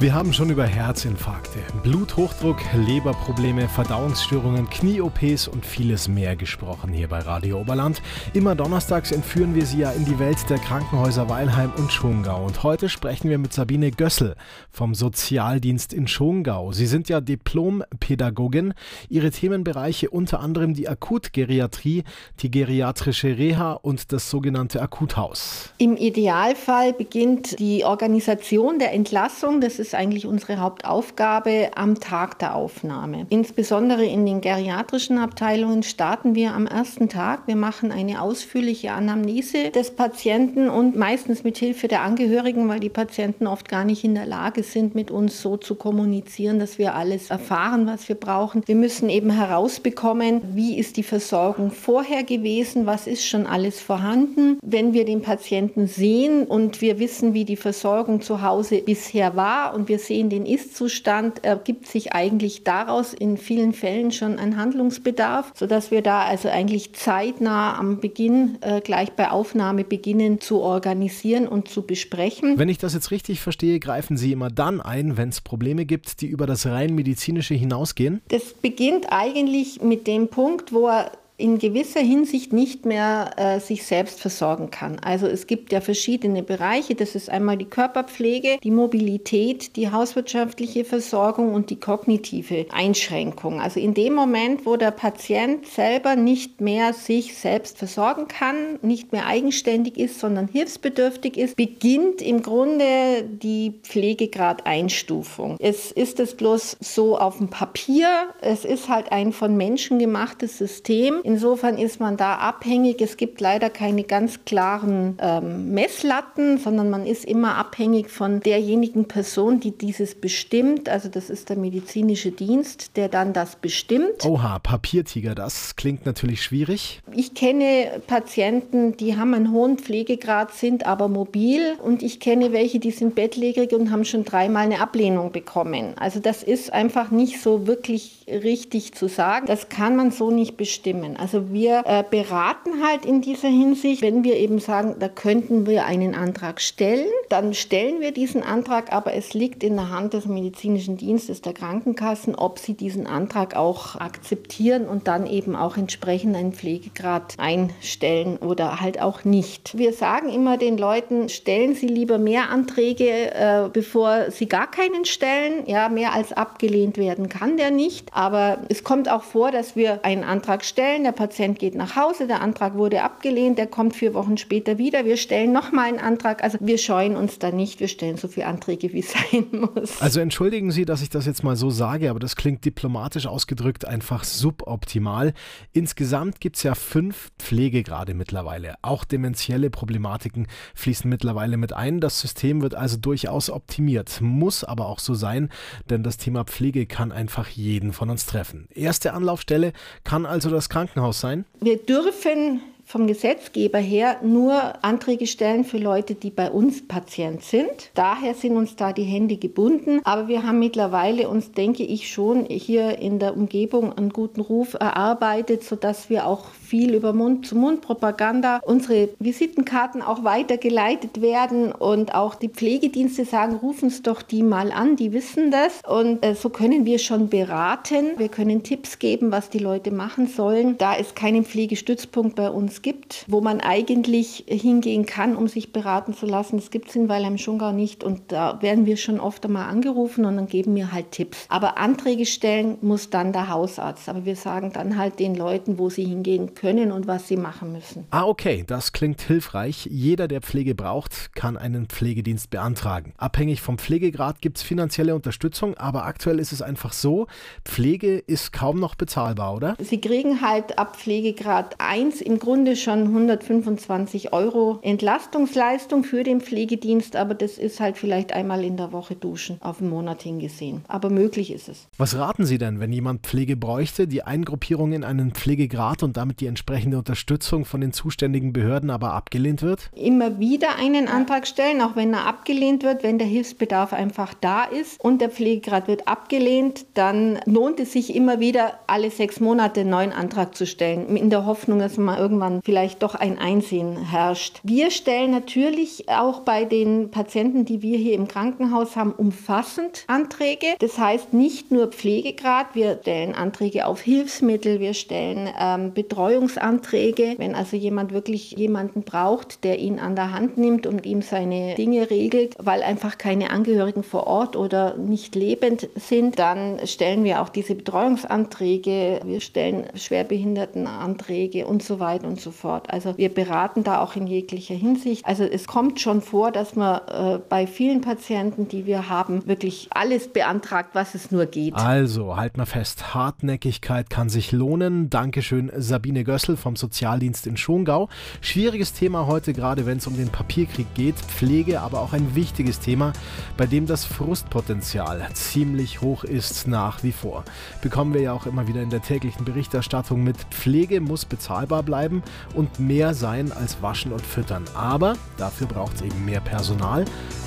Wir haben schon über Herzinfarkte, Bluthochdruck, Leberprobleme, Verdauungsstörungen, Knie-OPs und vieles mehr gesprochen hier bei Radio Oberland. Immer donnerstags entführen wir Sie ja in die Welt der Krankenhäuser Weilheim und Schongau. Und heute sprechen wir mit Sabine Gössel vom Sozialdienst in Schongau. Sie sind ja Diplompädagogin. Ihre Themenbereiche unter anderem die Akutgeriatrie, die geriatrische Reha und das sogenannte Akuthaus. Im Idealfall beginnt die Organisation der Entlassung. Das ist ist eigentlich unsere Hauptaufgabe am Tag der Aufnahme. Insbesondere in den geriatrischen Abteilungen starten wir am ersten Tag. Wir machen eine ausführliche Anamnese des Patienten und meistens mit Hilfe der Angehörigen, weil die Patienten oft gar nicht in der Lage sind, mit uns so zu kommunizieren, dass wir alles erfahren, was wir brauchen. Wir müssen eben herausbekommen, wie ist die Versorgung vorher gewesen, was ist schon alles vorhanden. Wenn wir den Patienten sehen und wir wissen, wie die Versorgung zu Hause bisher war und wir sehen den Ist-Zustand, ergibt sich eigentlich daraus in vielen Fällen schon ein Handlungsbedarf, sodass wir da also eigentlich zeitnah am Beginn, äh, gleich bei Aufnahme beginnen zu organisieren und zu besprechen. Wenn ich das jetzt richtig verstehe, greifen Sie immer dann ein, wenn es Probleme gibt, die über das rein medizinische hinausgehen? Das beginnt eigentlich mit dem Punkt, wo er in gewisser Hinsicht nicht mehr äh, sich selbst versorgen kann. Also es gibt ja verschiedene Bereiche. Das ist einmal die Körperpflege, die Mobilität, die hauswirtschaftliche Versorgung und die kognitive Einschränkung. Also in dem Moment, wo der Patient selber nicht mehr sich selbst versorgen kann, nicht mehr eigenständig ist, sondern hilfsbedürftig ist, beginnt im Grunde die Pflegegradeinstufung. Es ist es bloß so auf dem Papier. Es ist halt ein von Menschen gemachtes System Insofern ist man da abhängig. Es gibt leider keine ganz klaren ähm, Messlatten, sondern man ist immer abhängig von derjenigen Person, die dieses bestimmt. Also das ist der medizinische Dienst, der dann das bestimmt. Oha, Papiertiger, das klingt natürlich schwierig. Ich kenne Patienten, die haben einen hohen Pflegegrad, sind aber mobil und ich kenne welche, die sind bettlägerig und haben schon dreimal eine Ablehnung bekommen. Also das ist einfach nicht so wirklich richtig zu sagen. Das kann man so nicht bestimmen. Also wir äh, beraten halt in dieser Hinsicht, wenn wir eben sagen, da könnten wir einen Antrag stellen, dann stellen wir diesen Antrag, aber es liegt in der Hand des medizinischen Dienstes der Krankenkassen, ob sie diesen Antrag auch akzeptieren und dann eben auch entsprechend einen Pflegegrad einstellen oder halt auch nicht. Wir sagen immer den Leuten, stellen Sie lieber mehr Anträge, äh, bevor Sie gar keinen stellen. Ja, mehr als abgelehnt werden kann der nicht. Aber es kommt auch vor, dass wir einen Antrag stellen, der Patient geht nach Hause, der Antrag wurde abgelehnt, der kommt vier Wochen später wieder, wir stellen nochmal einen Antrag. Also wir scheuen uns da nicht, wir stellen so viele Anträge, wie es sein muss. Also entschuldigen Sie, dass ich das jetzt mal so sage, aber das klingt diplomatisch ausgedrückt einfach suboptimal. Insgesamt gibt es ja fünf Pflegegrade mittlerweile. Auch dementielle Problematiken fließen mittlerweile mit ein. Das System wird also durchaus optimiert, muss aber auch so sein, denn das Thema Pflege kann einfach jeden von uns treffen. Erste Anlaufstelle kann also das Krankenhaus sein? Wir dürfen vom Gesetzgeber her nur Anträge stellen für Leute, die bei uns Patient sind. Daher sind uns da die Hände gebunden. Aber wir haben mittlerweile uns, denke ich, schon hier in der Umgebung einen guten Ruf erarbeitet, sodass wir auch viel über Mund-zu-Mund-Propaganda unsere Visitenkarten auch weitergeleitet werden und auch die Pflegedienste sagen, rufen es doch die mal an, die wissen das. Und äh, so können wir schon beraten. Wir können Tipps geben, was die Leute machen sollen. Da es keinen Pflegestützpunkt bei uns gibt, wo man eigentlich hingehen kann, um sich beraten zu lassen. Das gibt es in Weilheim Schungau nicht und da werden wir schon oft einmal angerufen und dann geben wir halt Tipps. Aber Anträge stellen muss dann der Hausarzt. Aber wir sagen dann halt den Leuten, wo sie hingehen können und was sie machen müssen. Ah, okay, das klingt hilfreich. Jeder, der Pflege braucht, kann einen Pflegedienst beantragen. Abhängig vom Pflegegrad gibt es finanzielle Unterstützung, aber aktuell ist es einfach so, Pflege ist kaum noch bezahlbar, oder? Sie kriegen halt ab Pflegegrad 1 im Grunde Stunde schon 125 Euro Entlastungsleistung für den Pflegedienst, aber das ist halt vielleicht einmal in der Woche duschen auf einen Monat hingesehen. Aber möglich ist es. Was raten Sie denn, wenn jemand Pflege bräuchte, die Eingruppierung in einen Pflegegrad und damit die entsprechende Unterstützung von den zuständigen Behörden aber abgelehnt wird? Immer wieder einen Antrag stellen, auch wenn er abgelehnt wird, wenn der Hilfsbedarf einfach da ist und der Pflegegrad wird abgelehnt, dann lohnt es sich immer wieder, alle sechs Monate einen neuen Antrag zu stellen, in der Hoffnung, dass mal irgendwann vielleicht doch ein Einsehen herrscht. Wir stellen natürlich auch bei den Patienten, die wir hier im Krankenhaus haben, umfassend Anträge. Das heißt nicht nur Pflegegrad, wir stellen Anträge auf Hilfsmittel, wir stellen ähm, Betreuungsanträge, wenn also jemand wirklich jemanden braucht, der ihn an der Hand nimmt und ihm seine Dinge regelt, weil einfach keine Angehörigen vor Ort oder nicht lebend sind, dann stellen wir auch diese Betreuungsanträge, wir stellen Schwerbehindertenanträge und so weiter so fort. Also wir beraten da auch in jeglicher Hinsicht. Also es kommt schon vor, dass man äh, bei vielen Patienten, die wir haben, wirklich alles beantragt, was es nur geht. Also, halt mal fest, Hartnäckigkeit kann sich lohnen. Dankeschön, Sabine Gössel vom Sozialdienst in Schongau. Schwieriges Thema heute, gerade wenn es um den Papierkrieg geht. Pflege, aber auch ein wichtiges Thema, bei dem das Frustpotenzial ziemlich hoch ist nach wie vor. Bekommen wir ja auch immer wieder in der täglichen Berichterstattung mit. Pflege muss bezahlbar bleiben und mehr sein als Waschen und Füttern. Aber dafür braucht es eben mehr Personal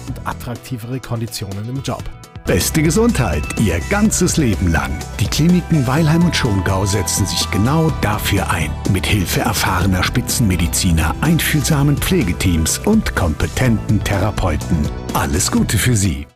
und attraktivere Konditionen im Job. Beste Gesundheit Ihr ganzes Leben lang. Die Kliniken Weilheim und Schongau setzen sich genau dafür ein. Mit Hilfe erfahrener Spitzenmediziner, einfühlsamen Pflegeteams und kompetenten Therapeuten. Alles Gute für Sie.